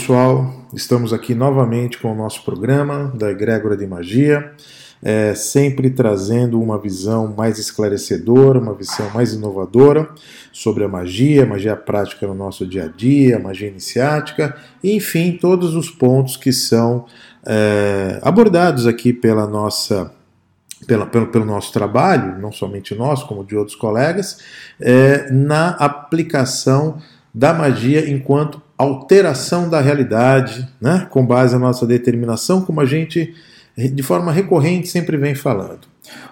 pessoal, estamos aqui novamente com o nosso programa da Egrégora de Magia, é, sempre trazendo uma visão mais esclarecedora, uma visão mais inovadora sobre a magia, magia prática no nosso dia a dia, magia iniciática, enfim, todos os pontos que são é, abordados aqui pela nossa pela, pelo, pelo, nosso trabalho, não somente nós, como de outros colegas, é, na aplicação da magia enquanto alteração da realidade, né, com base na nossa determinação, como a gente de forma recorrente sempre vem falando.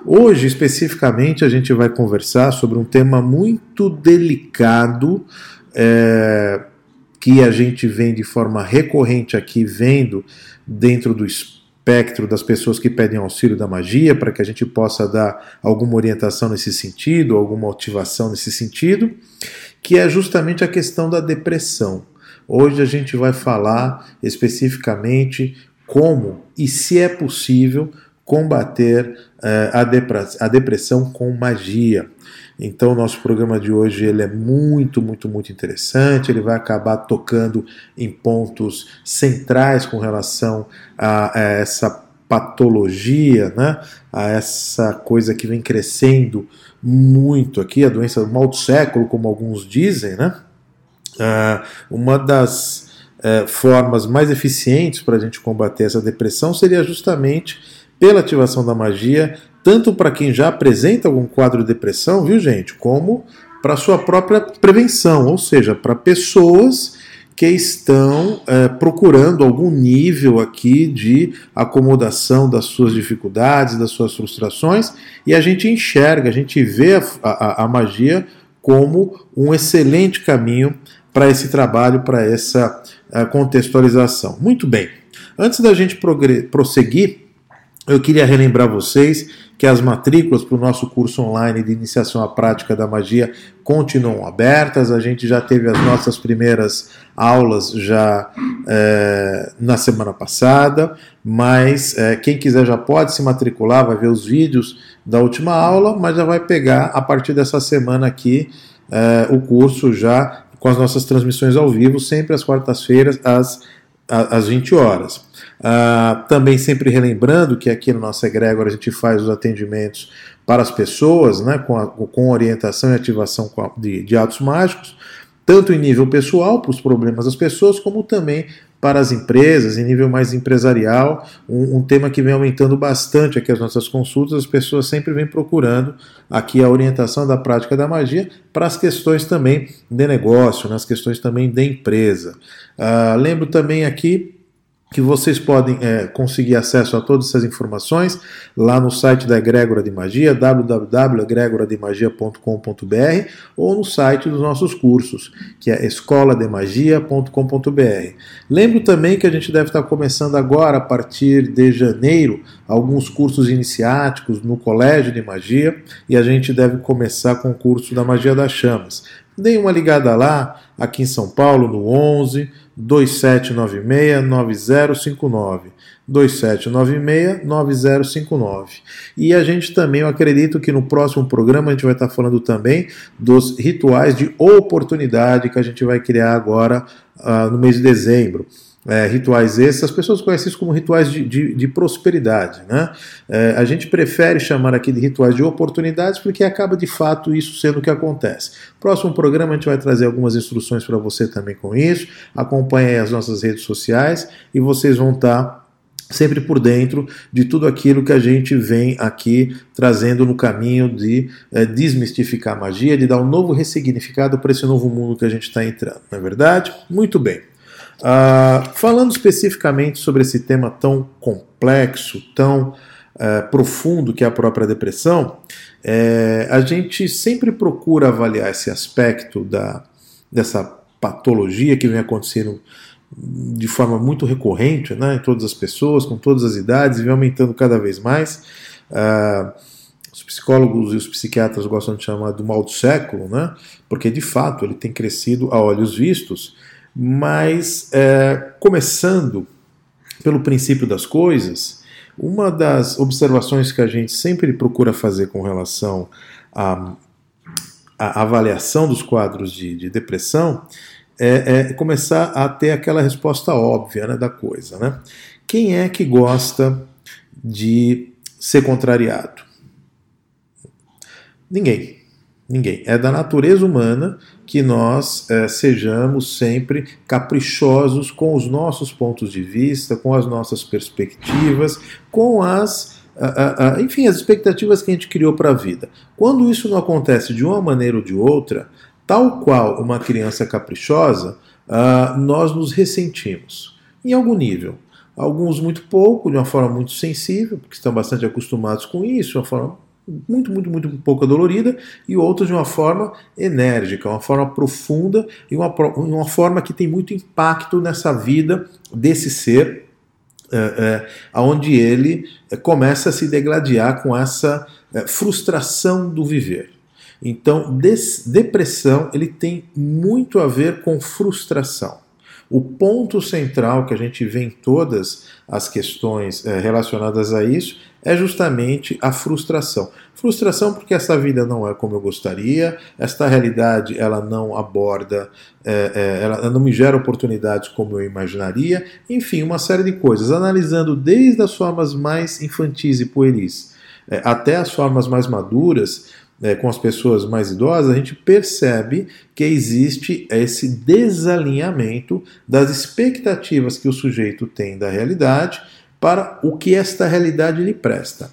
Hoje, especificamente, a gente vai conversar sobre um tema muito delicado é, que a gente vem de forma recorrente aqui vendo dentro do espectro das pessoas que pedem auxílio da magia, para que a gente possa dar alguma orientação nesse sentido, alguma motivação nesse sentido, que é justamente a questão da depressão. Hoje a gente vai falar especificamente como e se é possível combater eh, a, depressão com magia. Então, nosso programa de hoje ele é muito, muito, muito interessante. Ele vai acabar tocando em pontos centrais com relação a, a essa patologia, né? a essa coisa que vem crescendo muito aqui, a doença do mal do século, como alguns dizem, né? Uh, uma das uh, formas mais eficientes para a gente combater essa depressão seria justamente pela ativação da magia, tanto para quem já apresenta algum quadro de depressão, viu gente, como para sua própria prevenção, ou seja, para pessoas que estão é, procurando algum nível aqui de acomodação das suas dificuldades, das suas frustrações, e a gente enxerga, a gente vê a, a, a magia como um excelente caminho para esse trabalho, para essa uh, contextualização. Muito bem. Antes da gente prosseguir, eu queria relembrar vocês que as matrículas para o nosso curso online de iniciação à prática da magia continuam abertas. A gente já teve as nossas primeiras aulas já é, na semana passada, mas é, quem quiser já pode se matricular, vai ver os vídeos da última aula, mas já vai pegar a partir dessa semana aqui é, o curso já com as nossas transmissões ao vivo, sempre às quartas-feiras, às, às 20 horas. Uh, também sempre relembrando que aqui no nosso egrégor a gente faz os atendimentos para as pessoas, né, com, a, com orientação e ativação de, de atos mágicos, tanto em nível pessoal, para os problemas das pessoas, como também para as empresas, em nível mais empresarial, um, um, tema que vem aumentando bastante aqui as nossas consultas, as pessoas sempre vêm procurando aqui a orientação da prática da magia para as questões também de negócio, nas questões também de empresa. Uh, lembro também aqui que vocês podem é, conseguir acesso a todas essas informações lá no site da Egrégora de Magia, www.egregorademagia.com.br ou no site dos nossos cursos, que é escolademagia.com.br. Lembro também que a gente deve estar começando agora, a partir de janeiro, alguns cursos iniciáticos no Colégio de Magia e a gente deve começar com o curso da Magia das Chamas. Deem uma ligada lá, aqui em São Paulo, no 11 2796-9059. 2796-9059. E a gente também, eu acredito que no próximo programa a gente vai estar falando também dos rituais de oportunidade que a gente vai criar agora uh, no mês de dezembro é, rituais esses, as pessoas conhecem isso como rituais de, de, de prosperidade. Né? É, a gente prefere chamar aqui de rituais de oportunidades porque acaba de fato isso sendo o que acontece. Próximo programa a gente vai trazer algumas instruções para você também com isso. Acompanhe as nossas redes sociais e vocês vão estar sempre por dentro de tudo aquilo que a gente vem aqui trazendo no caminho de é, desmistificar a magia, de dar um novo ressignificado para esse novo mundo que a gente está entrando, não é verdade? Muito bem. Uh, falando especificamente sobre esse tema tão complexo, tão uh, profundo que é a própria depressão, é, a gente sempre procura avaliar esse aspecto da, dessa patologia que vem acontecendo de forma muito recorrente né, em todas as pessoas, com todas as idades, e vem aumentando cada vez mais. Uh, os psicólogos e os psiquiatras gostam de chamar do mal do século, né, porque de fato ele tem crescido a olhos vistos mas, é, começando pelo princípio das coisas, uma das observações que a gente sempre procura fazer com relação à, à avaliação dos quadros de, de depressão é, é, começar a ter aquela resposta óbvia né, da coisa. Né? Quem é que gosta de ser contrariado? Ninguém. Ninguém. É da natureza humana que nós é, sejamos sempre caprichosos com os nossos pontos de vista, com as nossas perspectivas, com as enfim, as expectativas que a gente criou para a vida. Quando isso não acontece de uma maneira ou de outra, tal qual uma criança caprichosa, uh, nós nos ressentimos, em algum nível. Alguns muito pouco, de uma forma muito sensível, porque estão bastante acostumados com isso, de uma forma muito, muito, muito pouco dolorida, e outros de uma forma enérgica, uma forma profunda e uma, uma forma que tem muito impacto nessa vida desse ser é, é, onde ele é, começa a se degladiar com essa é, frustração do viver. Então, depressão ele tem muito a ver com frustração. O ponto central que a gente vê em todas as questões é, relacionadas a isso é justamente a frustração. Frustração porque essa vida não é como eu gostaria, esta realidade ela não aborda, é, é, ela não me gera oportunidades como eu imaginaria, enfim, uma série de coisas, analisando desde as formas mais infantis e pueris é, até as formas mais maduras, é, com as pessoas mais idosas, a gente percebe que existe esse desalinhamento das expectativas que o sujeito tem da realidade para o que esta realidade lhe presta.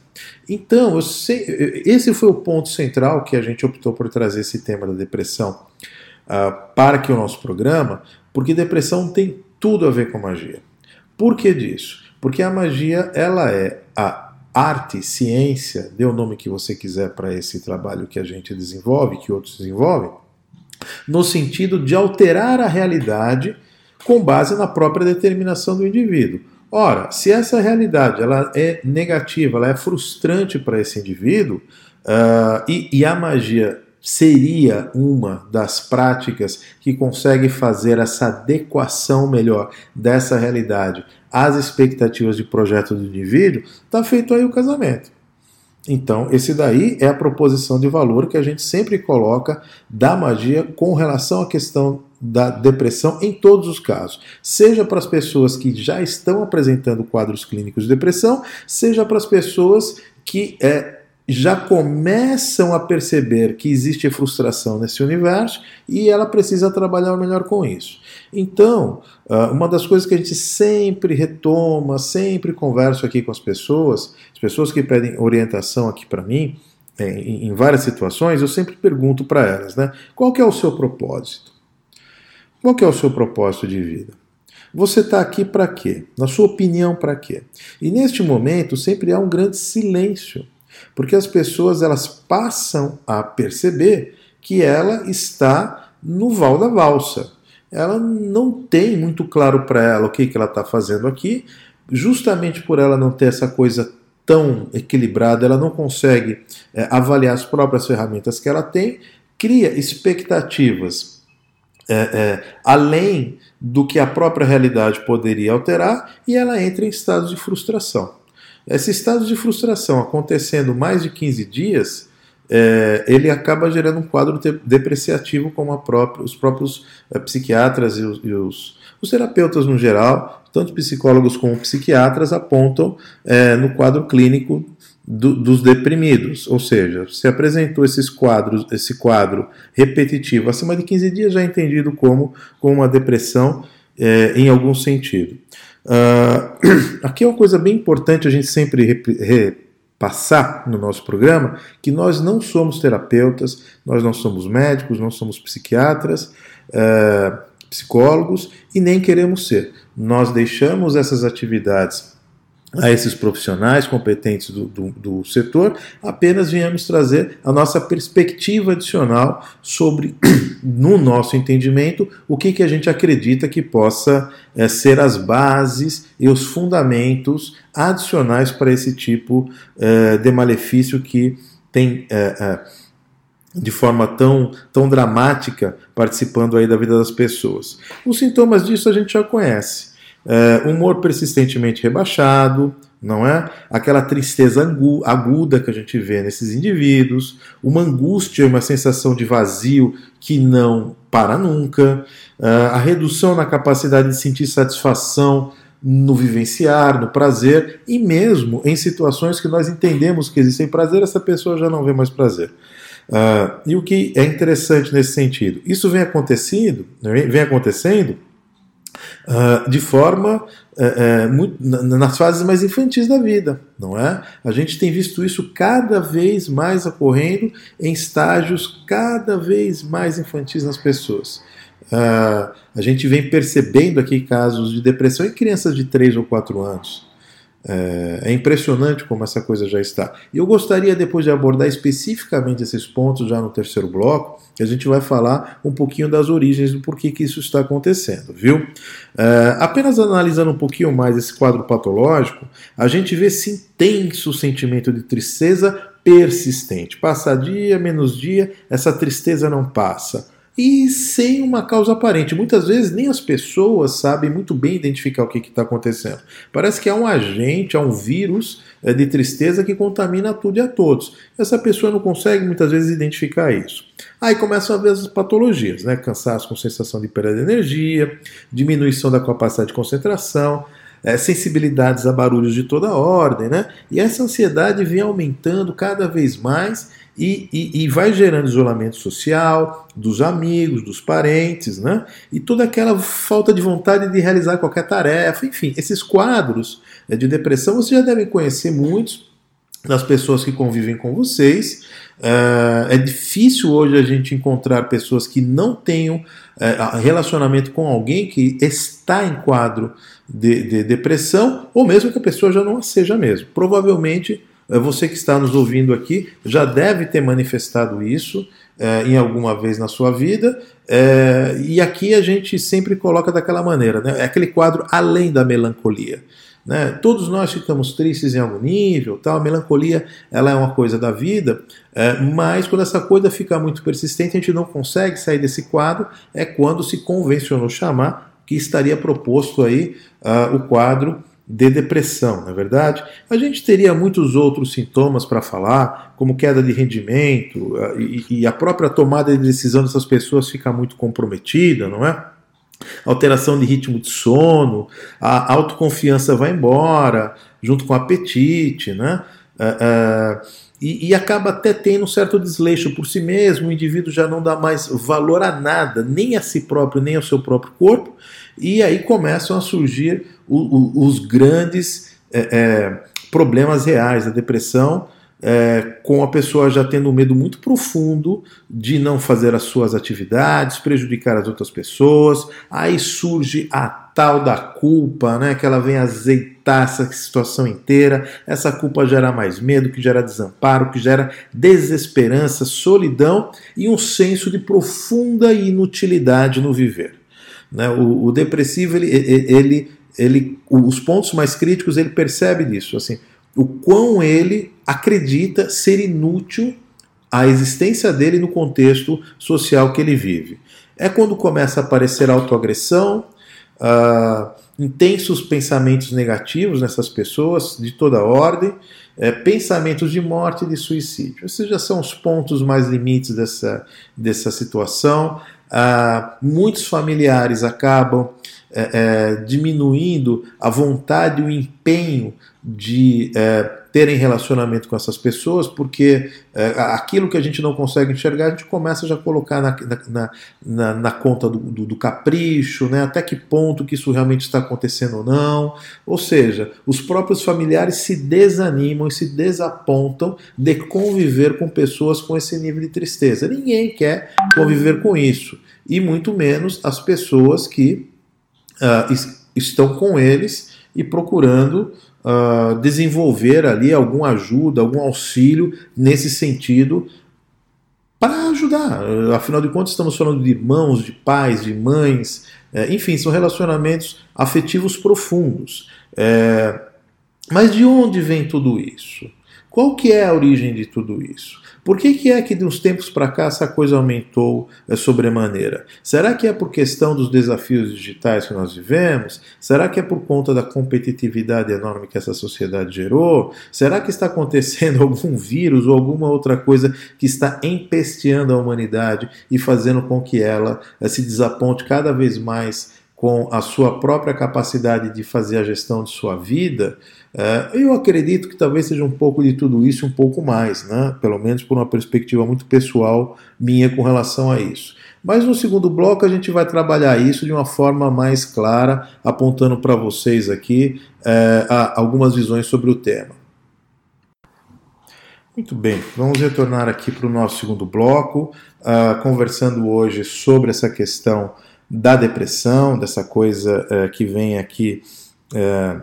Então, sei, esse foi o ponto central que a gente optou por trazer esse tema da depressão uh, para o nosso programa, porque depressão tem tudo a ver com magia. Por que disso? Porque a magia ela é a arte, ciência, dê o nome que você quiser para esse trabalho que a gente desenvolve, que outros desenvolvem, no sentido de alterar a realidade com base na própria determinação do indivíduo. Ora, se essa realidade ela é negativa, ela é frustrante para esse indivíduo, uh, e, e a magia seria uma das práticas que consegue fazer essa adequação melhor dessa realidade às expectativas de projeto do indivíduo, está feito aí o casamento. Então, esse daí é a proposição de valor que a gente sempre coloca da magia com relação à questão da depressão em todos os casos, seja para as pessoas que já estão apresentando quadros clínicos de depressão, seja para as pessoas que é, já começam a perceber que existe frustração nesse universo e ela precisa trabalhar melhor com isso. Então, ah, uma das coisas que a gente sempre retoma, sempre converso aqui com as pessoas, as pessoas que pedem orientação aqui para mim, é, em várias situações, eu sempre pergunto para elas, né? Qual que é o seu propósito? Qual é o seu propósito de vida? Você está aqui para quê? Na sua opinião, para quê? E neste momento sempre há um grande silêncio, porque as pessoas elas passam a perceber que ela está no val da valsa. Ela não tem muito claro para ela o que, que ela está fazendo aqui, justamente por ela não ter essa coisa tão equilibrada, ela não consegue é, avaliar as próprias ferramentas que ela tem, cria expectativas é, é, além do que a própria realidade poderia alterar e ela entra em estados de frustração. Esses estados de frustração acontecendo mais de 15 dias, é, ele acaba gerando um quadro depreciativo como própria, os próprios é, psiquiatras e, os, e os, os, terapeutas no geral, tanto psicólogos como psiquiatras, apontam é, no quadro clínico do, dos deprimidos, ou seja, se apresentou esses quadros, esse quadro repetitivo acima de 15 dias, já é entendido como, como uma depressão é, em algum sentido. Uh, aqui é uma coisa bem importante a gente sempre repassar no nosso programa, que nós não somos terapeutas, nós não somos médicos, não somos psiquiatras, uh, psicólogos e nem queremos ser. Nós deixamos essas atividades a esses profissionais competentes do, do, do, setor, apenas viemos trazer a nossa perspectiva adicional sobre, no nosso entendimento, o que, que a gente acredita que possa é, ser as bases e os fundamentos adicionais para esse tipo é, de malefício que tem. É, de forma tão, tão dramática participando aí da vida das pessoas. Os sintomas disso a gente já conhece é, humor persistentemente rebaixado, não é? Aquela tristeza aguda que a gente vê nesses indivíduos, uma angústia, uma sensação de vazio que não para nunca, é, a redução na capacidade de sentir satisfação no vivenciar, no prazer, e mesmo em situações que nós entendemos que existem prazer, essa pessoa já não vê mais prazer. Uh, e o que é interessante nesse sentido? Isso vem acontecendo, né, vem acontecendo uh, de forma uh, muito, nas fases mais infantis da vida, não é? A gente tem visto isso cada vez mais ocorrendo em estágios cada vez mais infantis nas pessoas. Uh, a gente vem percebendo aqui casos de depressão em crianças de 3 ou 4 anos. É, é, impressionante como essa coisa já está. E eu gostaria depois de abordar especificamente esses pontos já no terceiro bloco, que a gente vai falar um pouquinho das origens do porquê que isso está acontecendo, viu? É, apenas analisando um pouquinho mais esse quadro patológico, a gente vê esse intenso sentimento de tristeza persistente. Passa dia, menos dia, essa tristeza não passa e sem uma causa aparente. Muitas vezes nem as pessoas sabem muito bem identificar o que está acontecendo. Parece que há um agente, há um vírus é, de tristeza que contamina tudo e a todos. Essa pessoa não consegue muitas vezes identificar isso. Aí começam a ver as patologias, né? Cansaço com sensação de perda de energia, diminuição da capacidade de concentração, é, sensibilidades a barulhos de toda ordem, né? E essa ansiedade vem aumentando cada vez mais e, e, e, vai gerando isolamento social dos amigos, dos parentes, né? E toda aquela falta de vontade de realizar qualquer tarefa, enfim, esses quadros é, de depressão você já deve conhecer muitos das pessoas que convivem com vocês. É, é difícil hoje a gente encontrar pessoas que não tenham é, relacionamento com alguém que está em quadro de, de depressão, ou mesmo que a pessoa já não seja mesmo. Provavelmente é, você que está nos ouvindo aqui já deve ter manifestado isso é, em alguma vez na sua vida, é, e aqui a gente sempre coloca daquela maneira, né? é aquele quadro além da melancolia. Né? Todos nós ficamos tristes em algum nível, tal. a melancolia ela é uma coisa da vida, é, mas quando essa coisa fica muito persistente, a gente não consegue sair desse quadro, é quando se convencionou chamar que estaria proposto aí uh, o quadro de depressão, não é verdade? A gente teria muitos outros sintomas para falar, como queda de rendimento ah, e, a própria tomada de decisão dessas pessoas fica muito comprometida, não é? Alteração de ritmo de sono, a autoconfiança vai embora, junto com o apetite, né? Uh, uh, e, e, acaba até tendo um certo desleixo por si mesmo, o indivíduo já não dá mais valor a nada, nem a si próprio, nem ao seu próprio corpo, e aí começam a surgir o, o, os grandes é, é, problemas reais, a depressão, é, com a pessoa já tendo um medo muito profundo de não fazer as suas atividades, prejudicar as outras pessoas. Aí surge a tal da culpa, né, que ela vem essa situação inteira. Essa culpa gera mais medo, que gera desamparo, que gera desesperança, solidão e um senso de profunda inutilidade no viver. Né? O, o depressivo, ele, ele, ele, os pontos mais críticos, ele percebe disso, assim, o quão ele acredita ser inútil a existência dele no contexto social que ele vive. É quando começa a aparecer autoagressão, uh, intensos pensamentos negativos nessas pessoas, de toda ordem, é, pensamentos de morte e de suicídio. Esses já são os pontos mais limites dessa, dessa situação. Ah, muitos familiares acabam é, é, diminuindo a vontade e o empenho de é, terem relacionamento com essas pessoas, porque é, aquilo que a gente não consegue enxergar, a gente começa já a colocar na, na, na, na conta do, do, do, capricho, né? até que ponto que isso realmente está acontecendo ou não. Ou seja, os próprios familiares se desanimam e se desapontam de conviver com pessoas com esse nível de tristeza. Ninguém quer conviver com isso, e muito menos as pessoas que uh, estão com eles e procurando uh, desenvolver ali alguma ajuda, algum auxílio nesse sentido para ajudar. Uh, afinal de contas, estamos falando de irmãos, de pais, de mães, uh, enfim, são relacionamentos afetivos profundos. É, mas de onde vem tudo isso? Qual que é a origem de tudo isso? Por que, que é que de uns tempos para cá essa coisa aumentou é, sobremaneira? Será que é por questão dos desafios digitais que nós vivemos? Será que é por conta da competitividade enorme que essa sociedade gerou? Será que está acontecendo algum vírus ou alguma outra coisa que está empesteando a humanidade e fazendo com que ela é, se desaponte cada vez mais com a sua própria capacidade de fazer a gestão de sua vida, eu acredito que talvez seja um pouco de tudo isso, um pouco mais, né? pelo menos por uma perspectiva muito pessoal minha com relação a isso. Mas no segundo bloco a gente vai trabalhar isso de uma forma mais clara, apontando para vocês aqui é, algumas visões sobre o tema. Muito bem, vamos retornar aqui para o nosso segundo bloco, uh, conversando hoje sobre essa questão da depressão, dessa coisa é, que vem aqui é,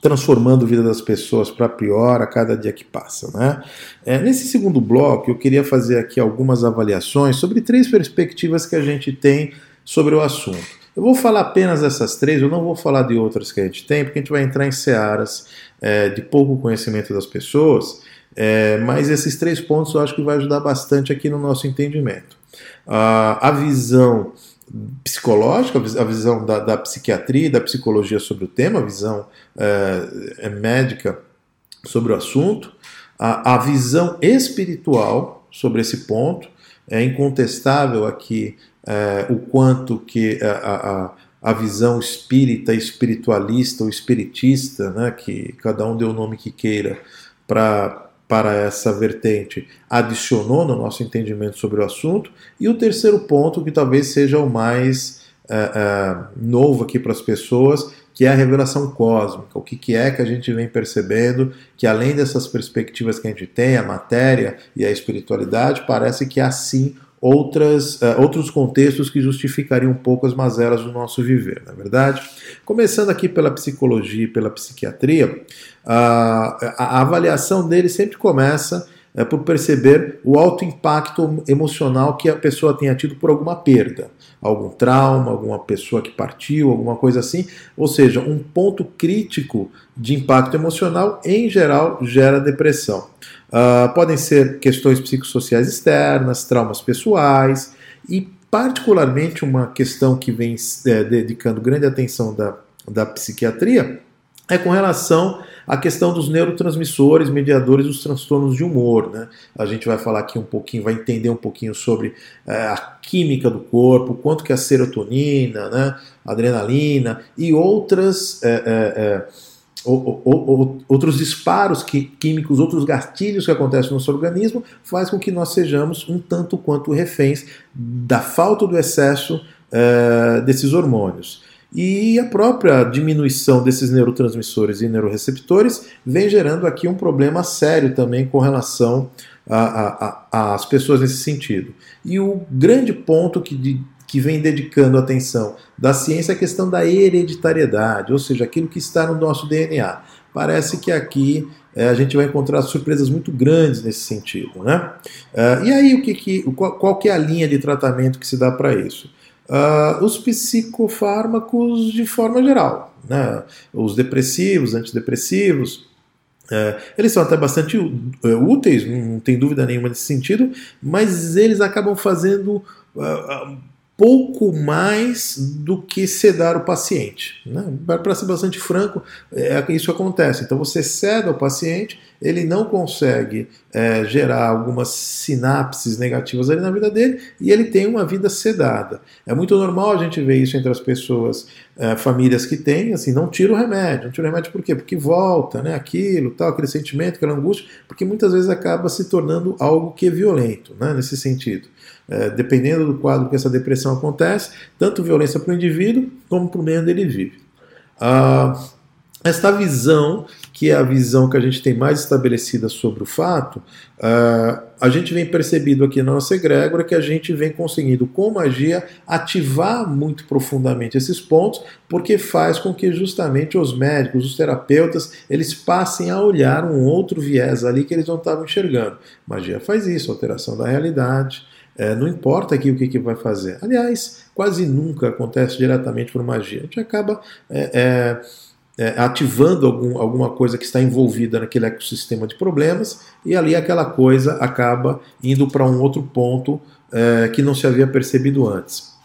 transformando a vida das pessoas para pior a cada dia que passa. Né? É, nesse segundo bloco, eu queria fazer aqui algumas avaliações sobre três perspectivas que a gente tem sobre o assunto. Eu vou falar apenas dessas três, eu não vou falar de outras que a gente tem, porque a gente vai entrar em searas é, de pouco conhecimento das pessoas, é, mas esses três pontos eu acho que vai ajudar bastante aqui no nosso entendimento. Uh, a visão psicológica, a visão da, da psiquiatria e da psicologia sobre o tema, a visão é, é médica sobre o assunto, a, a, visão espiritual sobre esse ponto, é incontestável aqui é, o quanto que a, a, a, visão espírita, espiritualista ou espiritista, né, que cada um deu o nome que queira, para para essa vertente adicionou no nosso entendimento sobre o assunto. E o terceiro ponto, que talvez seja o mais é, é, novo aqui para as pessoas, que é a revelação cósmica. O que, que é que a gente vem percebendo que, além dessas perspectivas que a gente tem, a matéria e a espiritualidade, parece que há sim outras, uh, outros contextos que justificariam um pouco as mazelas do nosso viver, na é verdade? Começando aqui pela psicologia e pela psiquiatria, uh, a, avaliação dele sempre começa uh, por perceber o alto impacto emocional que a pessoa tenha tido por alguma perda, algum trauma, alguma pessoa que partiu, alguma coisa assim, ou seja, um ponto crítico de impacto emocional, em geral, gera depressão. Uh, podem ser questões psicossociais externas, traumas pessoais e, particularmente, uma questão que vem é, dedicando grande atenção da, da psiquiatria é com relação à questão dos neurotransmissores, mediadores dos transtornos de humor. Né? A gente vai falar aqui um pouquinho, vai entender um pouquinho sobre é, a química do corpo, quanto que a serotonina, né, adrenalina e outras. É, é, ou, ou, ou, outros disparos químicos, outros gatilhos que acontecem no nosso organismo, faz com que nós sejamos um tanto quanto reféns da falta do excesso é, desses hormônios. E a própria diminuição desses neurotransmissores e neuroreceptores vem gerando aqui um problema sério também com relação às pessoas nesse sentido. E o grande ponto que de, que vem dedicando atenção da ciência é a questão da hereditariedade, ou seja, aquilo que está no nosso DNA. Parece que aqui é, a gente vai encontrar surpresas muito grandes nesse sentido. Né? Uh, e aí, o que, que, qual, qual que é a linha de tratamento que se dá para isso? Uh, os psicofármacos de forma geral, né? os depressivos, antidepressivos, é, eles são até bastante é, úteis, não tem dúvida nenhuma nesse sentido, mas eles acabam fazendo uh, pouco mais do que sedar o paciente. Né? Para ser bastante franco, é isso que acontece. Então você ceda o paciente, ele não consegue é, gerar algumas sinapses negativas ali na vida dele e ele tem uma vida sedada. É muito normal a gente ver isso entre as pessoas, é, famílias que têm, assim, não tira o remédio. Não tira o remédio por quê? Porque volta, né? Aquilo, tal, aquele sentimento, aquela angústia, porque muitas vezes acaba se tornando algo que é violento, né? Nesse sentido é, dependendo do quadro que essa depressão acontece, tanto violência para o indivíduo como para o meio onde ele vive. Ah, esta visão, que é a visão que a gente tem mais estabelecida sobre o fato, uh, a gente vem percebido aqui na nossa egrégora que a gente vem conseguindo, com magia, ativar muito profundamente esses pontos, porque faz com que justamente os médicos, os terapeutas, eles passem a olhar um outro viés ali que eles não estavam enxergando. Magia faz isso, alteração da realidade. É, não importa aqui o que, que vai fazer. Aliás, quase nunca acontece diretamente por magia. A gente acaba é, é, é, ativando algum, alguma coisa que está envolvida naquele ecossistema de problemas, e ali aquela coisa acaba indo para um outro ponto é, que não se havia percebido antes.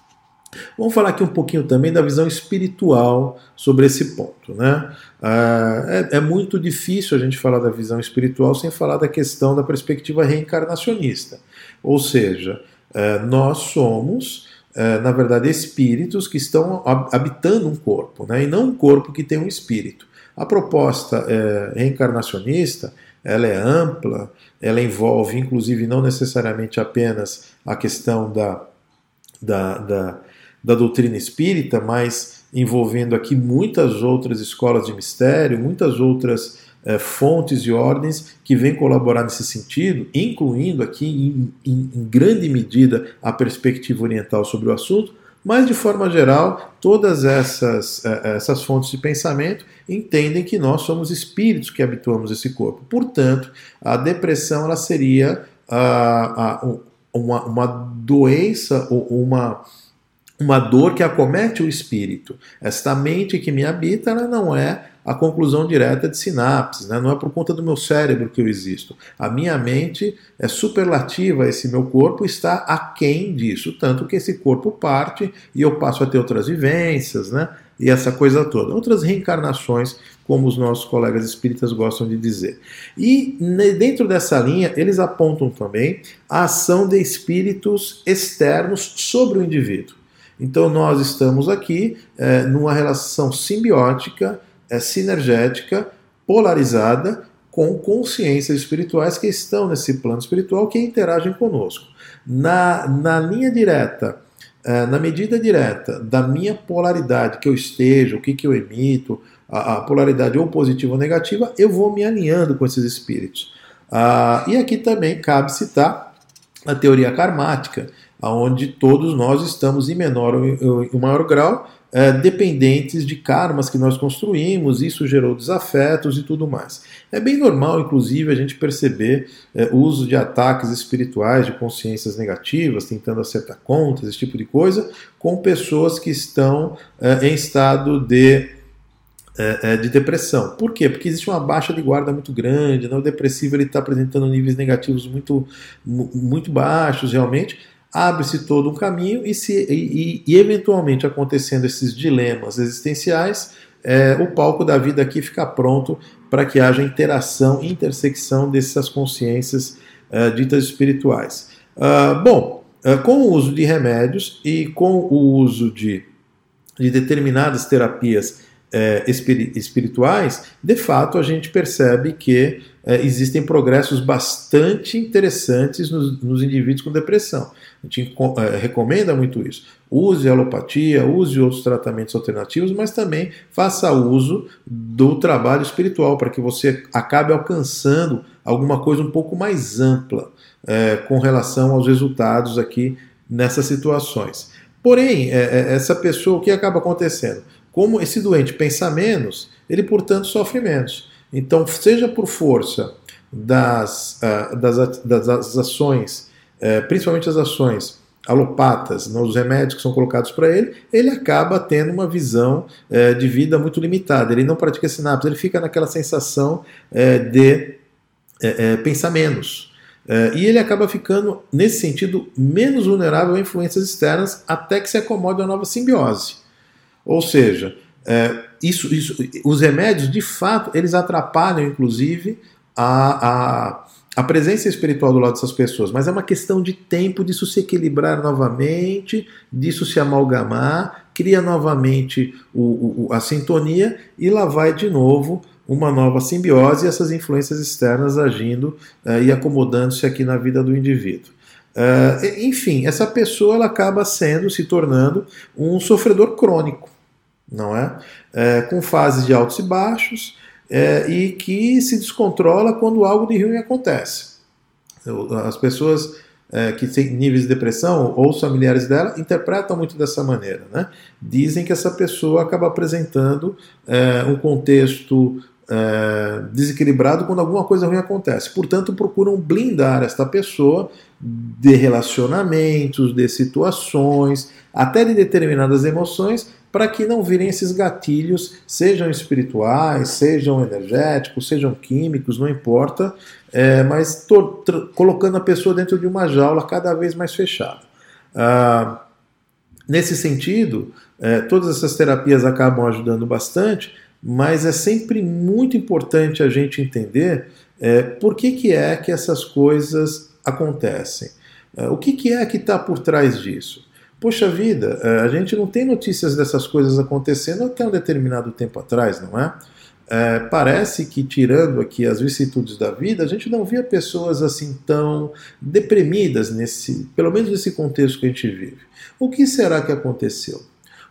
Vamos falar aqui um pouquinho também da visão espiritual sobre esse ponto. Né? Ah, é, é, muito difícil a gente falar da visão espiritual sem falar da questão da perspectiva reencarnacionista. Ou seja, é, nós somos é, na verdade, espíritos que estão habitando um corpo, né, e não um corpo que tem um espírito. A proposta é, reencarnacionista ela é ampla, ela envolve, inclusive, não necessariamente apenas a questão da, da, da, da doutrina espírita, mas envolvendo aqui muitas outras escolas de mistério, muitas outras é, fontes e ordens que vêm colaborar nesse sentido, incluindo aqui em, em, em grande medida a perspectiva oriental sobre o assunto, mas de forma geral, todas essas, é, essas fontes de pensamento entendem que nós somos espíritos que habituamos esse corpo. Portanto, a depressão ela seria a, a, uma, uma doença ou uma uma dor que acomete o espírito. Esta mente que me habita, ela não é a conclusão direta de sinapses, né? não é por conta do meu cérebro que eu existo. A minha mente é superlativa, esse meu corpo está aquém disso, tanto que esse corpo parte e eu passo a ter outras vivências, né? e essa coisa toda. Outras reencarnações, como os nossos colegas espíritas gostam de dizer. E dentro dessa linha, eles apontam também a ação de espíritos externos sobre o indivíduo. Então nós estamos aqui é, numa relação simbiótica, é, sinergética, polarizada com consciências espirituais que estão nesse plano espiritual que interagem conosco. Na, na linha direta, é, na medida direta da minha polaridade que eu esteja, o que, que eu emito, a, a polaridade ou positiva ou negativa, eu vou me alinhando com esses espíritos. Ah, e aqui também cabe citar a teoria karmática, onde todos nós estamos em menor ou maior grau é, dependentes de karmas que nós construímos, isso gerou desafetos e tudo mais. É bem normal, inclusive, a gente perceber é, o uso de ataques espirituais, de consciências negativas, tentando acertar contas, esse tipo de coisa, com pessoas que estão é, em estado de é, é, de depressão. Por quê? Porque existe uma baixa de guarda muito grande, né? o depressivo está apresentando níveis negativos muito, muito baixos realmente, abre-se todo um caminho e, se, e, e, eventualmente acontecendo esses dilemas existenciais, é, o palco da vida aqui fica pronto para que haja interação, intersecção dessas consciências é, ditas espirituais. Uh, bom, uh, com o uso de remédios e com o uso de, de determinadas terapias é, espirituais, de fato a gente percebe que é, existem progressos bastante interessantes nos, nos, indivíduos com depressão. A gente é, recomenda muito isso. Use alopatia, use outros tratamentos alternativos, mas também faça uso do trabalho espiritual para que você acabe alcançando alguma coisa um pouco mais ampla é, com relação aos resultados aqui nessas situações. Porém, é, é, essa pessoa, o que acaba acontecendo? Como esse doente pensa menos, ele, portanto, sofre menos. Então, seja por força das, uh, das, das, ações, uh, principalmente as ações alopatas, né, os remédios que são colocados para ele, ele acaba tendo uma visão uh, de vida muito limitada. Ele não pratica sinapse, ele fica naquela sensação de pensar menos. e ele acaba ficando, nesse sentido, menos vulnerável a influências externas até que se acomode a nova simbiose. Ou seja, é, isso, isso, os remédios, de fato, eles atrapalham, inclusive, a, a, a presença espiritual do lado dessas pessoas, mas é uma questão de tempo disso se equilibrar novamente, disso se amalgamar, cria novamente o, o, a sintonia e lá vai de novo uma nova simbiose e essas influências externas agindo uh, e acomodando-se aqui na vida do indivíduo. Uh, enfim, essa pessoa ela acaba sendo, se tornando um sofredor crônico não é? é com fases de altos e baixos é, e que se descontrola quando algo de ruim acontece. As pessoas é, que têm níveis de depressão ou os familiares dela interpretam muito dessa maneira. Né? Dizem que essa pessoa acaba apresentando é, um contexto é, desequilibrado quando alguma coisa ruim acontece. Portanto, procuram blindar esta pessoa de relacionamentos, de situações, até de determinadas emoções, para que não virem esses gatilhos, sejam espirituais, sejam energéticos, sejam químicos, não importa, é, mas tô, colocando a pessoa dentro de uma jaula cada vez mais fechada. Ah, nesse sentido, é, todas essas terapias acabam ajudando bastante, mas é sempre muito importante a gente entender é, por que, que é que essas coisas acontecem. É, o que, que é que está por trás disso? Poxa vida, é, a gente não tem notícias dessas coisas acontecendo até um determinado tempo atrás, não é? É, parece que, tirando aqui as vicissitudes da vida, a gente não via pessoas assim tão deprimidas, nesse, pelo menos nesse contexto que a gente vive. O que será que aconteceu?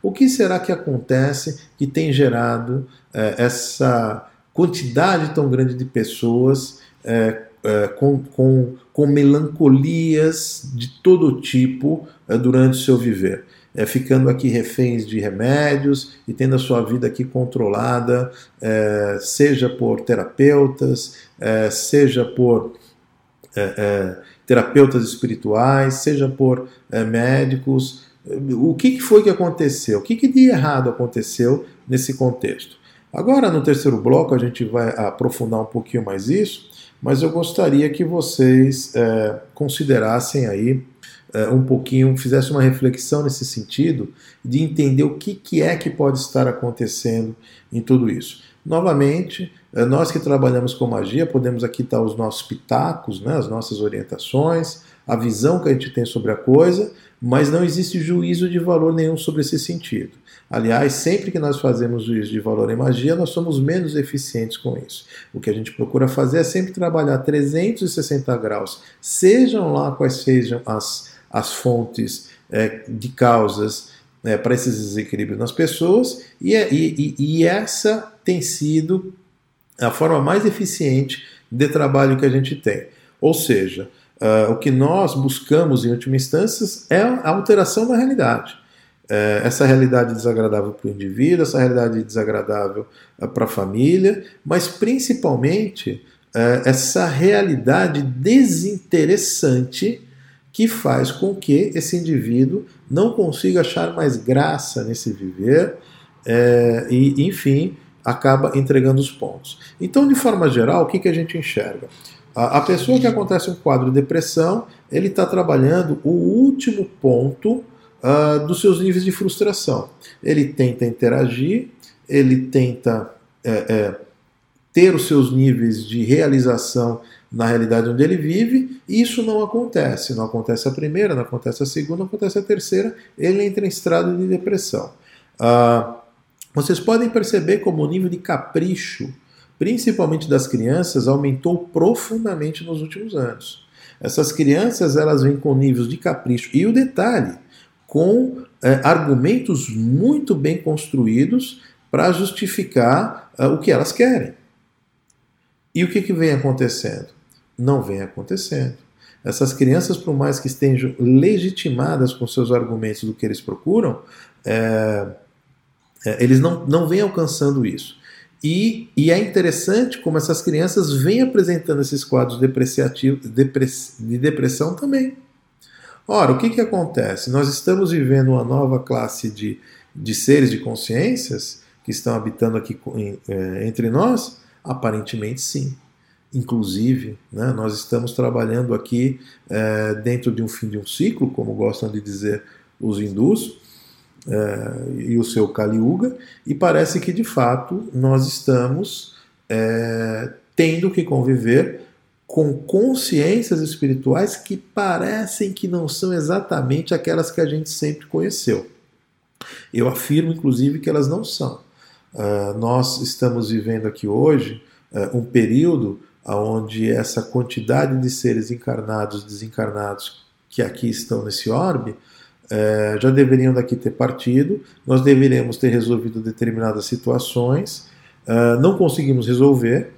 O que será que acontece que tem gerado é, essa quantidade tão grande de pessoas é, é, com, com, com melancolias de todo tipo é, durante o seu viver. É, ficando aqui reféns de remédios e tendo a sua vida aqui controlada, é, seja por terapeutas, é, seja por é, terapeutas espirituais, seja por médicos. O que, foi que aconteceu? O que, que de errado aconteceu nesse contexto? Agora, no terceiro bloco, a gente vai aprofundar um pouquinho mais isso, mas eu gostaria que vocês é, considerassem aí é, um pouquinho, fizessem uma reflexão nesse sentido, de entender o que, que é que pode estar acontecendo em tudo isso. Novamente, é, nós que trabalhamos com magia, podemos aqui dar os nossos pitacos, né, as nossas orientações, a visão que a gente tem sobre a coisa, mas não existe juízo de valor nenhum sobre esse sentido. Aliás, sempre que nós fazemos juízo de valor em magia, nós somos menos eficientes com isso. O que a gente procura fazer é sempre trabalhar 360 graus, sejam lá quais sejam as, as fontes é, de causas é, para esses desequilíbrios nas pessoas, e, é, e, e essa tem sido a forma mais eficiente de trabalho que a gente tem. Ou seja, uh, o que nós buscamos em última instância é a alteração da realidade é, essa realidade desagradável para o indivíduo, essa realidade desagradável é, para a família, mas principalmente é, essa realidade desinteressante que faz com que esse indivíduo não consiga achar mais graça nesse viver é, e, enfim, acaba entregando os pontos. Então, de forma geral, o que, que a gente enxerga? A, a pessoa que acontece um quadro de depressão, ele está trabalhando o último ponto uh, dos seus níveis de frustração. Ele tenta interagir, ele tenta é, é, ter os seus níveis de realização na realidade onde ele vive, isso não acontece. Não acontece a primeira, não acontece a segunda, não acontece a terceira, ele entra em estado de depressão. Uh, vocês podem perceber como o nível de capricho, principalmente das crianças, aumentou profundamente nos últimos anos. Essas crianças elas vêm com níveis de capricho. E o detalhe, com é, argumentos muito bem construídos para justificar é, o que elas querem. E o que, que vem acontecendo? Não vem acontecendo. Essas crianças, por mais que estejam legitimadas com seus argumentos do que eles procuram, é, é, eles não, não vêm alcançando isso. E, e, é interessante como essas crianças vêm apresentando esses quadros depreciativos, de depressão também. Ora, o que, que acontece? Nós estamos vivendo uma nova classe de, de seres de consciências que estão habitando aqui é, entre nós? Aparentemente sim. Inclusive, né, nós estamos trabalhando aqui é, dentro de um fim de um ciclo, como gostam de dizer os hindus, é, e o seu Kali Yuga, e parece que de fato nós estamos é, tendo que conviver com consciências espirituais que parecem que não são exatamente aquelas que a gente sempre conheceu. Eu afirmo, inclusive, que elas não são. Uh, nós estamos vivendo aqui hoje uh, um período onde essa quantidade de seres encarnados, desencarnados que aqui estão nesse orbe, uh, já deveriam daqui ter partido, nós deveríamos ter resolvido determinadas situações, não conseguimos resolver,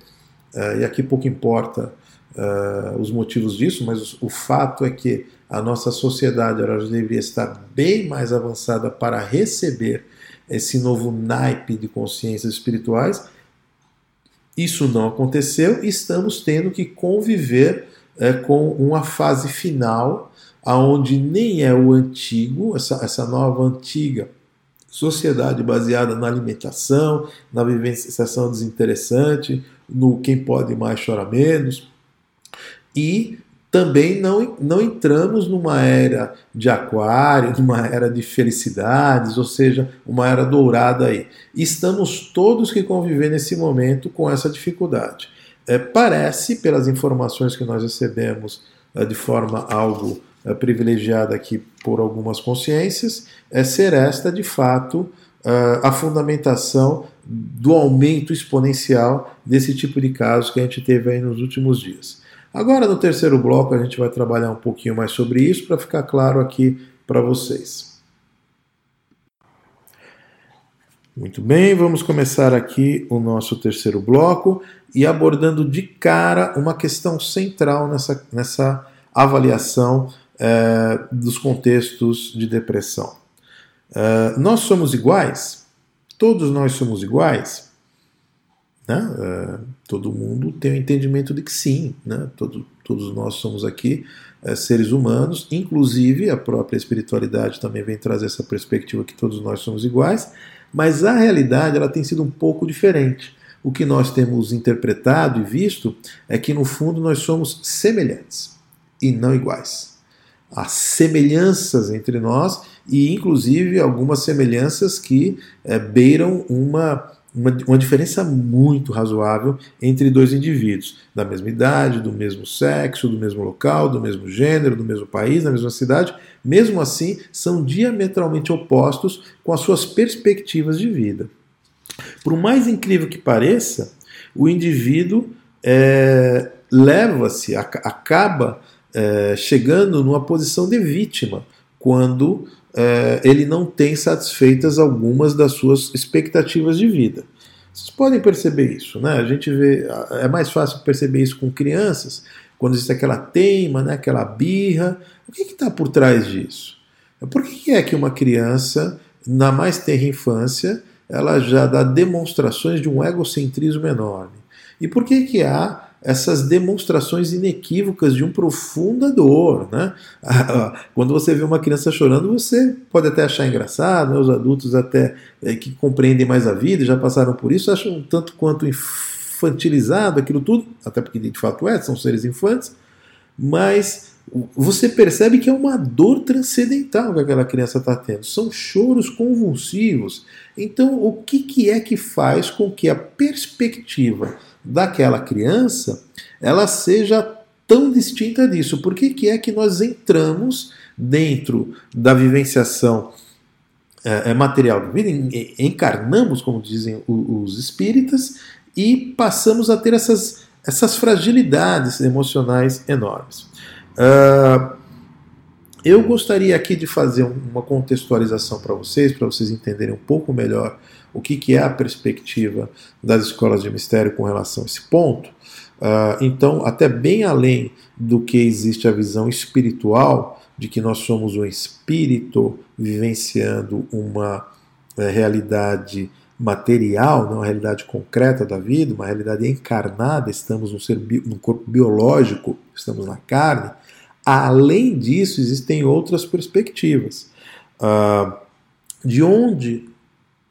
e aqui pouco importa uh, os motivos disso, mas o, o, fato é que a nossa sociedade ela deveria estar bem mais avançada para receber esse novo naipe de consciências espirituais. Isso não aconteceu e estamos tendo que conviver é, com uma fase final aonde nem é o antigo, essa, essa nova antiga sociedade baseada na alimentação, na vivenciação desinteressante, no quem pode mais chora menos. E também não, não entramos numa era de aquário, numa era de felicidades, ou seja, uma era dourada aí. Estamos todos que conviver nesse momento com essa dificuldade. É, parece, pelas informações que nós recebemos é, de forma algo privilegiada aqui por algumas consciências, é ser esta, de fato, é, a fundamentação do aumento exponencial desse tipo de casos que a gente teve aí nos últimos dias. Agora, no terceiro bloco, a gente vai trabalhar um pouquinho mais sobre isso para ficar claro aqui para vocês. Muito bem, vamos começar aqui o nosso terceiro bloco e abordando de cara uma questão central nessa, nessa avaliação é, dos contextos de depressão. É, nós somos iguais? Todos nós somos iguais? Né? É, todo mundo tem o entendimento de que sim, né? Todo, todos nós somos aqui seres humanos, inclusive a própria espiritualidade também vem trazer essa perspectiva que todos nós somos iguais, mas a realidade ela tem sido um pouco diferente. O que nós temos interpretado e visto é que no fundo nós somos semelhantes e não iguais. Há semelhanças entre nós e inclusive algumas semelhanças que é, beiram uma uma, uma diferença muito razoável entre dois indivíduos, da mesma idade, do mesmo sexo, do mesmo local, do mesmo gênero, do mesmo país, da mesma cidade. Mesmo assim, são diametralmente opostos com as suas perspectivas de vida. Por mais incrível que pareça, o indivíduo é, leva-se, acaba é, chegando numa posição de vítima quando é, ele não tem satisfeitas algumas das suas expectativas de vida. Vocês podem perceber isso, né? A gente vê, é mais fácil perceber isso com crianças, quando existe aquela teima, né? aquela birra. O que está por trás disso? Por que é que uma criança, na mais tenra infância, ela já dá demonstrações de um egocentrismo enorme? E por que, que há essas demonstrações inequívocas de uma profunda dor. Né? Quando você vê uma criança chorando, você pode até achar engraçado, né? os adultos até é, que compreendem mais a vida, já passaram por isso, acham um tanto quanto infantilizado aquilo tudo, até porque de fato é, são seres infantes, mas você percebe que é uma dor transcendental que aquela criança está tendo. São choros convulsivos. Então, o que, que é que faz com que a perspectiva daquela criança ela seja tão distinta disso. Por que, que é que nós entramos dentro da vivenciação é, é material da vida, encarnamos, como dizem os espíritas, e passamos a ter essas, essas fragilidades emocionais enormes. Uh, eu gostaria aqui de fazer uma contextualização para vocês, para vocês entenderem um pouco melhor o que, que é a perspectiva das escolas de mistério com relação a esse ponto. Uh, então, até bem além do que existe a visão espiritual, de que nós somos um espírito vivenciando uma é, realidade material, não uma realidade concreta da vida, uma realidade encarnada, estamos num, ser, num corpo biológico, estamos na carne. Além disso, existem outras perspectivas. Uh, de onde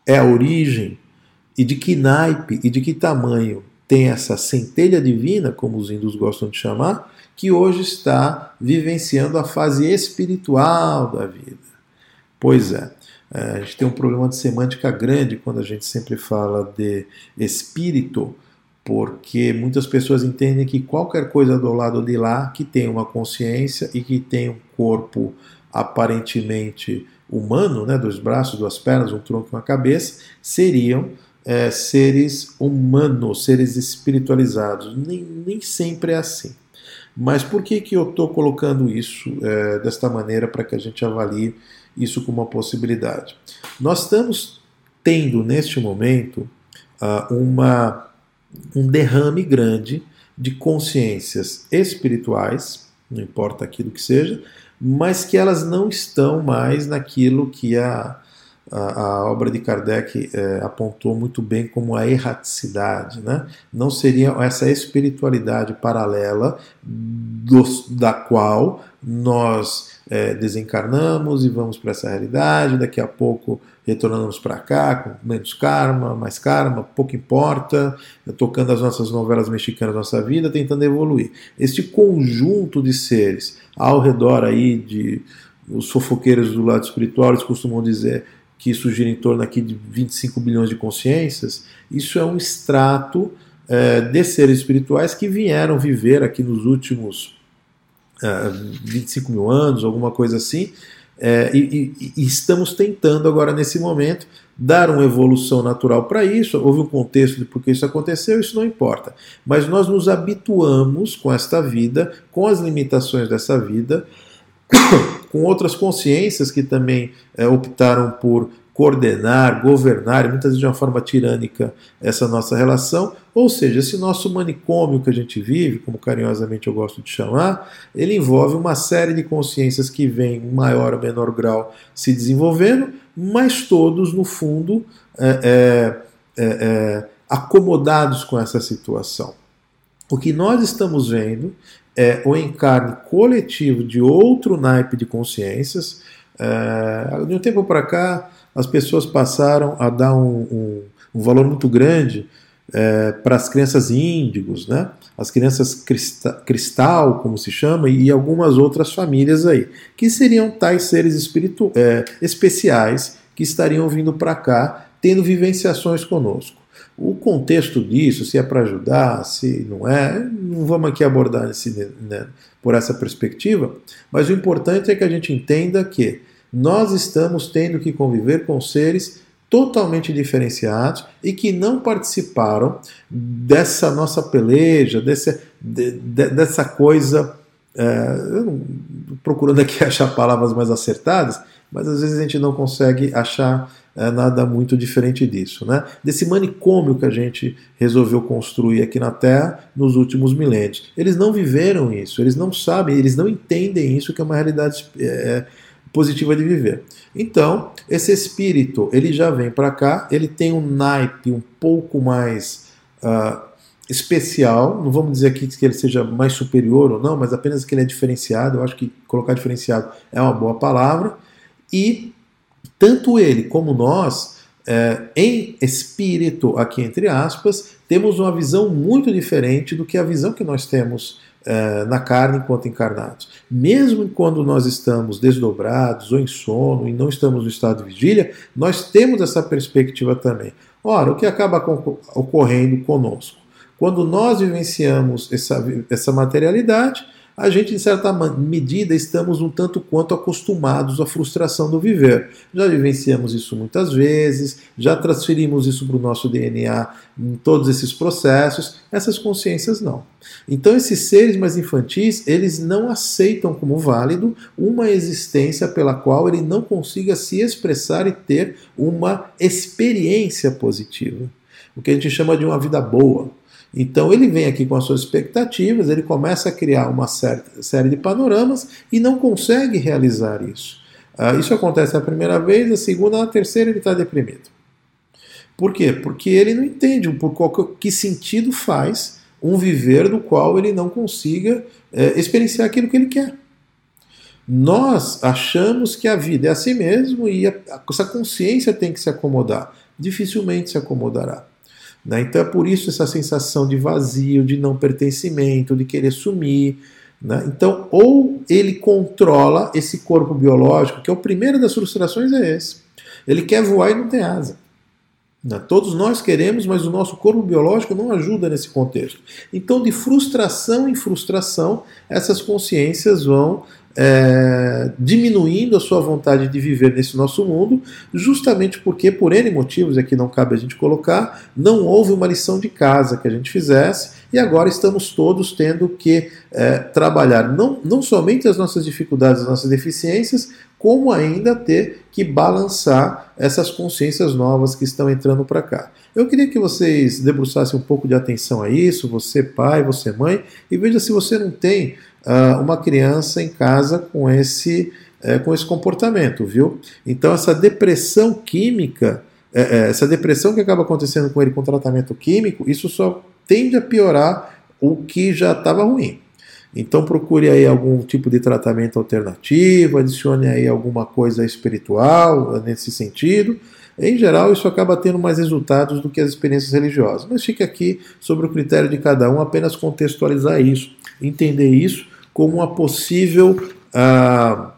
é a origem e de que naipe e de que tamanho tem essa centelha divina, como os hindus gostam de chamar, que hoje está vivenciando a fase espiritual da vida. Pois é, é, a gente tem um problema de semântica grande quando a gente sempre fala de espírito, porque muitas pessoas entendem que qualquer coisa do lado de lá que tem uma consciência e que tem um corpo aparentemente humano, né, dois braços, duas pernas, um tronco e uma cabeça, seriam é, seres humanos, seres espiritualizados. Nem, nem sempre é assim. Mas por que, que eu estou colocando isso é, desta maneira para que a gente avalie isso como uma possibilidade? Nós estamos tendo neste momento uh, uma, um derrame grande de consciências espirituais, não importa aquilo que seja, mas que elas não estão mais naquilo que a, a, a obra de Kardec é, apontou muito bem como a erraticidade. Né? Não seria essa espiritualidade paralela do, da qual nós é, desencarnamos e vamos para essa realidade, daqui a pouco retornamos para cá com menos karma, mais karma, pouco importa, tocando as nossas novelas mexicanas, nossa vida, tentando evoluir. Este conjunto de seres ao redor aí de os fofoqueiros do lado espiritual, eles costumam dizer que isso gira em torno aqui de 25 bilhões de consciências, isso é um extrato é, de seres espirituais que vieram viver aqui nos últimos 25 mil anos, alguma coisa assim, é, e, e, e, estamos tentando agora, nesse momento, dar uma evolução natural para isso. Houve um contexto de por que isso aconteceu, isso não importa. Mas nós nos habituamos com esta vida, com as limitações dessa vida, com outras consciências que também é, optaram por coordenar, governar, muitas vezes de uma forma tirânica, essa nossa relação. Ou seja, esse nosso manicômio que a gente vive, como carinhosamente eu gosto de chamar, ele envolve uma série de consciências que vêm em maior ou menor grau se desenvolvendo, mas todos, no fundo, é, é, é, é acomodados com essa situação. O que nós estamos vendo é o encarne coletivo de outro naipe de consciências. É, de um tempo para cá, as pessoas passaram a dar um, um, um valor muito grande é, para as crianças índigos, né? as crianças cristal, como se chama, e algumas outras famílias aí, que seriam tais seres espiritu é, especiais que estariam vindo para cá, tendo vivenciações conosco. O contexto disso, se é para ajudar, se não é, não vamos aqui abordar esse, né, por essa perspectiva, mas o importante é que a gente entenda que nós estamos tendo que conviver com seres totalmente diferenciados e que não participaram dessa nossa peleja, desse, de, de, dessa coisa. É, não, procurando aqui achar palavras mais acertadas, mas às vezes a gente não consegue achar é, nada muito diferente disso, né? Desse manicômio que a gente resolveu construir aqui na Terra nos últimos milênios. Eles não viveram isso, eles não sabem, eles não entendem isso que é uma realidade é, positiva de viver. Então, esse espírito, ele já vem para cá, ele tem um naipe um pouco mais uh, especial, não vamos dizer aqui que ele seja mais superior ou não, mas apenas que ele é diferenciado, eu acho que colocar diferenciado é uma boa palavra, e tanto ele como nós, é, em espírito, aqui entre aspas, temos uma visão muito diferente do que a visão que nós temos é, na carne enquanto encarnados. Mesmo quando nós estamos desdobrados ou em sono e não estamos no estado de vigília, nós temos essa perspectiva também. Ora, o que acaba ocorrendo conosco? Quando nós vivenciamos essa, essa materialidade, a gente, em certa medida, estamos um tanto quanto acostumados à frustração do viver. Já vivenciamos isso muitas vezes, já transferimos isso para o nosso DNA em todos esses processos, essas consciências não. Então, esses seres mais infantis, eles não aceitam como válido uma existência pela qual ele não consiga se expressar e ter uma experiência positiva. O que a gente chama de uma vida boa. Então ele vem aqui com as suas expectativas, ele começa a criar uma série de panoramas e não consegue realizar isso. Uh, isso acontece a primeira vez, a segunda, a terceira ele está deprimido. Por quê? Porque ele não entende por qual, que sentido faz um viver do qual ele não consiga é, experienciar aquilo que ele quer. Nós achamos que a vida é assim mesmo e a, essa consciência tem que se acomodar. Dificilmente se acomodará. Né? Então é por isso essa sensação de vazio, de não pertencimento, de querer sumir. Né? Então, ou ele controla esse corpo biológico, que é o primeiro das frustrações, é esse. Ele quer voar e não tem asa. Né? Todos nós queremos, mas o nosso corpo biológico não ajuda nesse contexto. Então, de frustração em frustração, essas consciências vão é, diminuindo a sua vontade de viver nesse nosso mundo, justamente porque, por N motivos, aqui não cabe a gente colocar, não houve uma lição de casa que a gente fizesse e agora estamos todos tendo que é, trabalhar não, não somente as nossas dificuldades, as nossas deficiências, como ainda ter que balançar essas consciências novas que estão entrando para cá. Eu queria que vocês debruçassem um pouco de atenção a isso, você pai, você mãe, e veja se você não tem uh, uma criança em casa com esse é, com esse comportamento, viu? Então, essa depressão química, é, essa depressão que acaba acontecendo com ele com tratamento químico, isso só tende a piorar o que já estava ruim. Então procure aí algum tipo de tratamento alternativo, adicione aí alguma coisa espiritual nesse sentido. Em geral, isso acaba tendo mais resultados do que as experiências religiosas. Mas fica aqui sobre o critério de cada um, apenas contextualizar isso, entender isso como uma possível ah,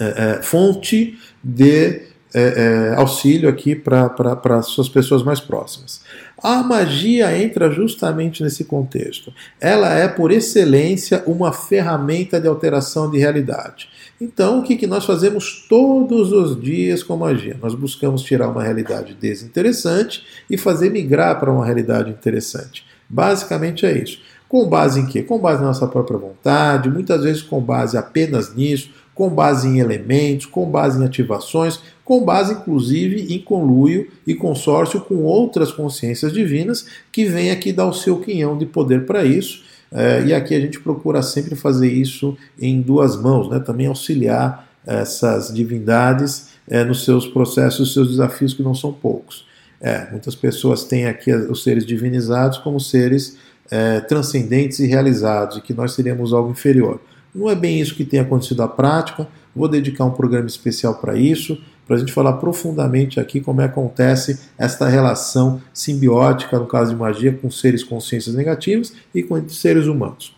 é, é, fonte de é, auxílio aqui para as suas pessoas mais próximas. A magia entra justamente nesse contexto. Ela é, por excelência, uma ferramenta de alteração de realidade. Então, o que, que nós fazemos todos os dias com magia? Nós buscamos tirar uma realidade desinteressante e fazer migrar para uma realidade interessante. Basicamente é isso. Com base em quê? Com base na nossa própria vontade, muitas vezes com base apenas nisso, com base em elementos, com base em ativações, com base inclusive em conluio e consórcio com outras consciências divinas que vêm aqui dar o seu quinhão de poder para isso. É, e aqui a gente procura sempre fazer isso em duas mãos, né? também auxiliar essas divindades é, nos seus processos, seus desafios, que não são poucos. É, muitas pessoas têm aqui os seres divinizados como seres é, transcendentes e realizados, e que nós seríamos algo inferior. Não é bem isso que tem acontecido na prática. Vou dedicar um programa especial para isso, para a gente falar profundamente aqui como é acontece esta relação simbiótica, no caso de magia, com seres consciências negativas e com seres humanos.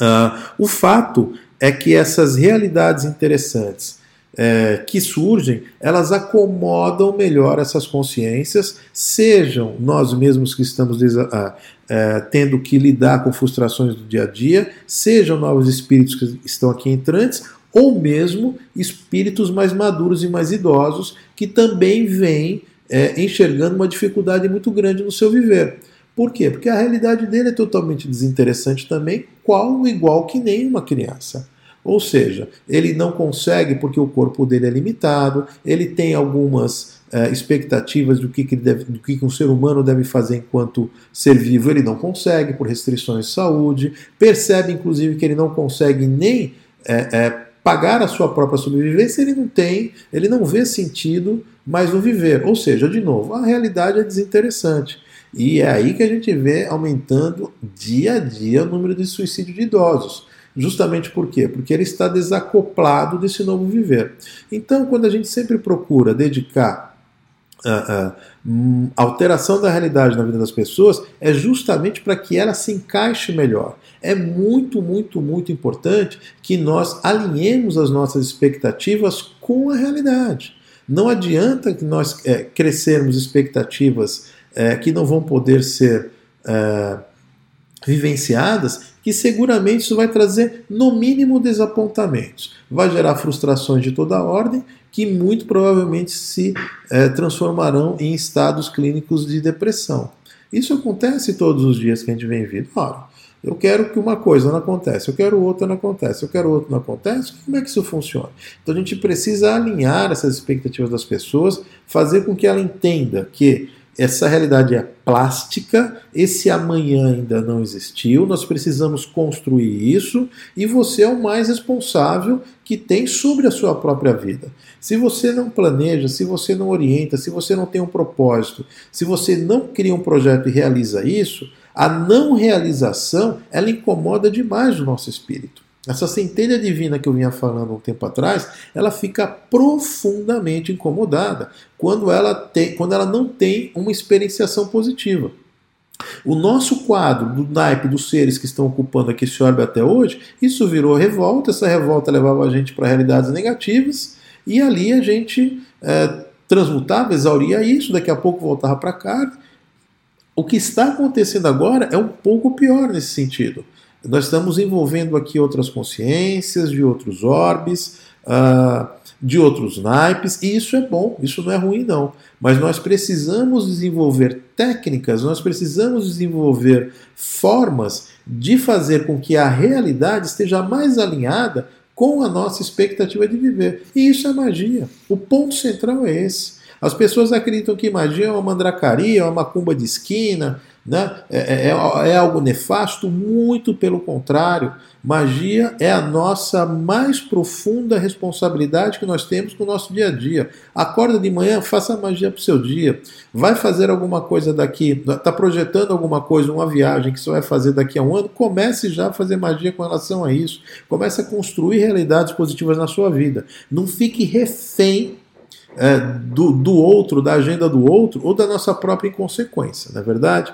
Uh, o fato é que essas realidades interessantes é, que surgem, elas acomodam melhor essas consciências, sejam nós mesmos que estamos uh, é, tendo que lidar com frustrações do dia a dia, sejam novos espíritos que estão aqui entrantes, ou mesmo espíritos mais maduros e mais idosos que também vêm é, enxergando uma dificuldade muito grande no seu viver. Por quê? Porque a realidade dele é totalmente desinteressante também, qual igual que nem uma criança. Ou seja, ele não consegue porque o corpo dele é limitado, ele tem algumas é, expectativas do que, que, deve, do que, que um ser humano deve fazer enquanto ser vivo, ele não consegue por restrições de saúde, percebe inclusive que ele não consegue nem é, é, pagar a sua própria sobrevivência, ele não tem, ele não vê sentido mais no viver. Ou seja, de novo, a realidade é desinteressante. E é aí que a gente vê aumentando dia a dia o número de suicídio de idosos. Justamente por quê? Porque ele está desacoplado desse novo viver. Então, quando a gente sempre procura dedicar a, alteração da realidade na vida das pessoas é justamente para que ela se encaixe melhor. É muito, muito, muito importante que nós alinhemos as nossas expectativas com a realidade. Não adianta que nós é, crescermos expectativas é, que não vão poder ser é, vivenciadas, que seguramente isso vai trazer, no mínimo, desapontamentos. Vai gerar frustrações de toda ordem que muito provavelmente se é, transformarão em estados clínicos de depressão. Isso acontece todos os dias que a gente vem vindo. Ora, eu quero que uma coisa não acontece, eu quero outra não acontece, eu quero outra não acontece. Como é que isso funciona? Então a gente precisa alinhar essas expectativas das pessoas, fazer com que ela entenda que essa realidade é plástica, esse amanhã ainda não existiu, nós precisamos construir isso e você é o mais responsável que tem sobre a sua própria vida. Se você não planeja, se você não orienta, se você não tem um propósito, se você não cria um projeto e realiza isso, a não realização ela incomoda demais o nosso espírito. Essa centelha divina que eu vinha falando um tempo atrás, ela fica profundamente incomodada quando ela, tem, quando ela não tem uma experienciação positiva. O nosso quadro do naipe dos seres que estão ocupando aqui esse orbe até hoje, isso virou revolta, essa revolta levava a gente para realidades negativas, e ali a gente é, transmutava, exauria isso, daqui a pouco voltava para carne. O que está acontecendo agora é um pouco pior nesse sentido. Nós estamos envolvendo aqui outras consciências, de outros orbes, uh, de outros naipes, e isso é bom, isso não é ruim, não. Mas nós precisamos desenvolver técnicas, nós precisamos desenvolver formas de fazer com que a realidade esteja mais alinhada com a nossa expectativa de viver. E isso é magia. O ponto central é esse. As pessoas acreditam que magia é uma mandracaria, é uma macumba de esquina, né? É, é, é, algo nefasto? Muito pelo contrário. Magia é a nossa mais profunda responsabilidade que nós temos com o nosso dia a dia. Acorda de manhã, faça magia para o seu dia. Vai fazer alguma coisa daqui, está projetando alguma coisa, uma viagem que você vai fazer daqui a um ano, comece já a fazer magia com relação a isso. Comece a construir realidades positivas na sua vida. Não fique refém é, do, do outro, da agenda do outro ou da nossa própria inconsequência, não é verdade?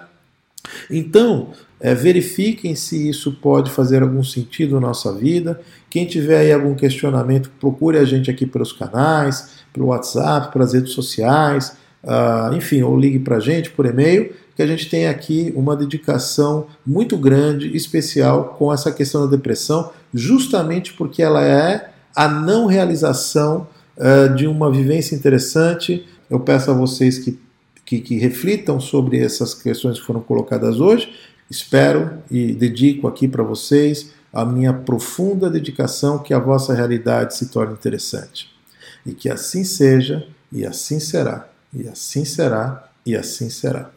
Então, é, verifiquem se isso pode fazer algum sentido na nossa vida. Quem tiver aí algum questionamento, procure a gente aqui pelos canais, pelo WhatsApp, pelas redes sociais, uh, enfim, ou ligue para a gente por e-mail, que a gente tem aqui uma dedicação muito grande, especial com essa questão da depressão, justamente porque ela é a não realização uh, de uma vivência interessante. Eu peço a vocês que que, que reflitam sobre essas questões que foram colocadas hoje. Espero e dedico aqui para vocês a minha profunda dedicação que a vossa realidade se torne interessante. E que assim seja, e assim será, e assim será, e assim será.